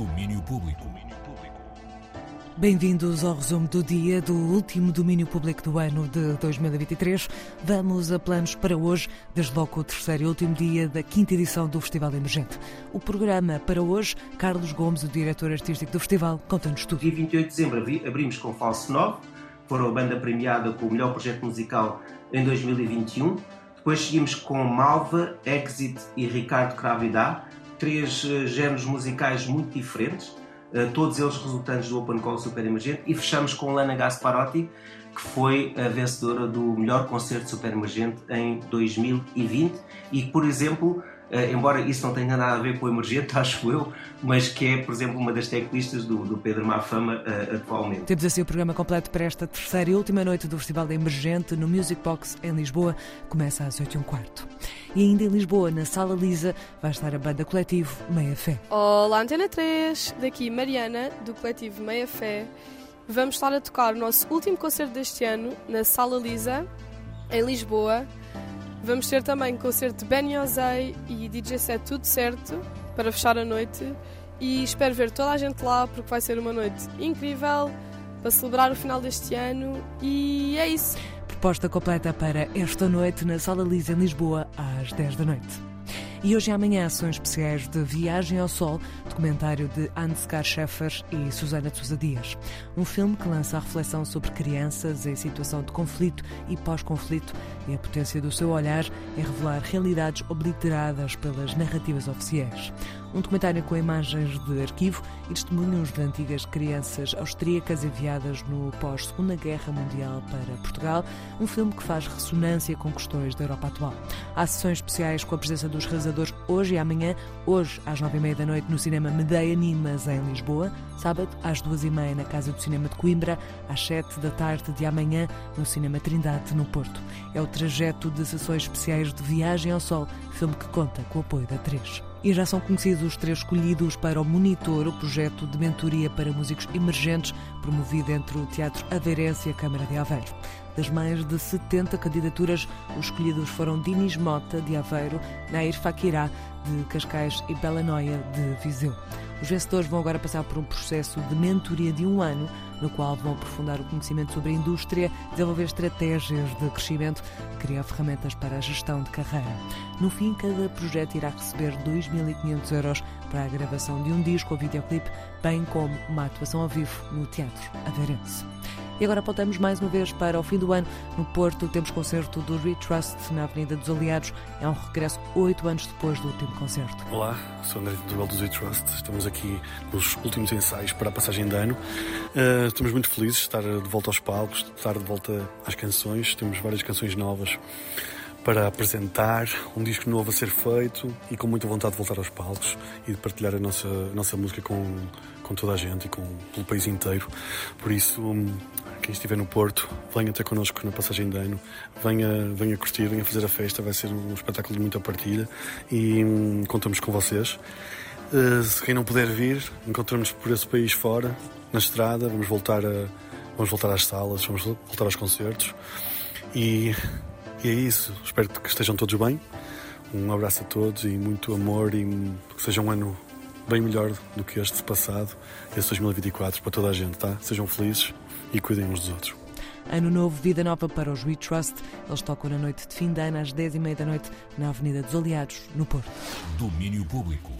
Domínio Público. Bem-vindos ao resumo do dia do último domínio público do ano de 2023. Vamos a planos para hoje, desde logo o terceiro e último dia da quinta edição do Festival Emergente. O programa para hoje, Carlos Gomes, o diretor artístico do festival, conta-nos tudo. Dia 28 de dezembro abrimos com Falso 9, foram a banda premiada com o melhor projeto musical em 2021. Depois seguimos com Malva, Exit e Ricardo Cravidá, três uh, géneros musicais muito diferentes, uh, todos eles resultantes do Open Call Super Emergente, e fechamos com Lana Gasparotti, que foi a vencedora do melhor concerto Super Emergente em 2020 e por exemplo, embora isso não tenha nada a ver com o emergente, acho eu, mas que é, por exemplo, uma das teclistas do, do Pedro Mafama uh, atualmente. Temos assim o programa completo para esta terceira e última noite do Festival da Emergente no Music Box em Lisboa. Começa às 8 h quarto. E ainda em Lisboa, na Sala Lisa, vai estar a banda coletivo Meia Fé. Olá, Antena 3, daqui Mariana, do coletivo Meia Fé. Vamos estar a tocar o nosso último concerto deste ano na Sala Lisa, em Lisboa Vamos ter também concerto de Benny Ozei e DJ set tudo certo para fechar a noite e espero ver toda a gente lá porque vai ser uma noite incrível para celebrar o final deste ano e é isso. Proposta completa para esta noite na Sala Lisa em Lisboa às 10 da noite. E hoje e amanhã são especiais de Viagem ao Sol, documentário de Ansgar Scheffer e Susana de Sousa Dias. Um filme que lança a reflexão sobre crianças em situação de conflito e pós-conflito e a potência do seu olhar em revelar realidades obliteradas pelas narrativas oficiais. Um documentário com imagens de arquivo e testemunhos de antigas crianças austríacas enviadas no pós-Segunda Guerra Mundial para Portugal. Um filme que faz ressonância com questões da Europa atual. Há sessões especiais com a presença dos realizadores hoje e amanhã. Hoje, às nove e meia da noite, no Cinema Medeia Nimas, em Lisboa. Sábado, às duas e meia, na Casa do Cinema de Coimbra. Às sete da tarde de amanhã, no Cinema Trindade, no Porto. É o trajeto de sessões especiais de Viagem ao Sol, filme que conta com o apoio da 3. E já são conhecidos os três escolhidos para o Monitor, o projeto de mentoria para músicos emergentes, promovido entre o Teatro Aveirense e a Câmara de Aveiro. Das mais de 70 candidaturas, os escolhidos foram Dinis Mota, de Aveiro, Nair Fakirá, de Cascais e Bela Noia, de Viseu. Os vencedores vão agora passar por um processo de mentoria de um ano, no qual vão aprofundar o conhecimento sobre a indústria, desenvolver estratégias de crescimento criar ferramentas para a gestão de carreira. No fim, cada projeto irá receber 2.500 euros para a gravação de um disco ou videoclipe, bem como uma atuação ao vivo no Teatro Aveirense. E agora apontamos mais uma vez para o fim do ano. No Porto, temos concerto do Retrust na Avenida dos Aliados. É um regresso oito anos depois do último concerto. Olá, sou André do dos Retrust. Estamos aqui nos últimos ensaios para a passagem de ano. Uh, estamos muito felizes de estar de volta aos palcos, de estar de volta às canções. Temos várias canções novas para apresentar, um disco novo a ser feito e com muita vontade de voltar aos palcos e de partilhar a nossa, a nossa música com, com toda a gente e com, pelo país inteiro. Por isso, quem estiver no Porto, venha até connosco na passagem de ano, venha, venha curtir, venha fazer a festa, vai ser um espetáculo de muita partilha e hum, contamos com vocês. Uh, se quem não puder vir, encontramos por esse país fora, na estrada, vamos voltar, a, vamos voltar às salas, vamos voltar aos concertos e e é isso. Espero que estejam todos bem. Um abraço a todos e muito amor e que seja um ano bem melhor do que este passado, este 2024, para toda a gente, tá? Sejam felizes e cuidem uns dos outros. Ano novo, vida nova para os We Trust. Eles tocam na noite de fim de ano às 10h30 da noite na Avenida dos Aliados, no Porto. Domínio Público.